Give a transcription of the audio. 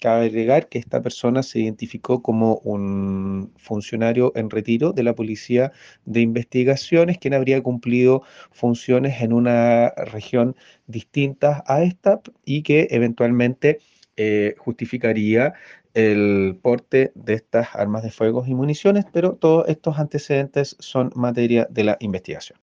cabe agregar que esta persona se identificó como un funcionario en retiro de la Policía de Investigaciones, quien habría cumplido funciones en una región distinta a esta y que eventualmente eh, justificaría el porte de estas armas de fuego y municiones, pero todos estos antecedentes son materia de la investigación.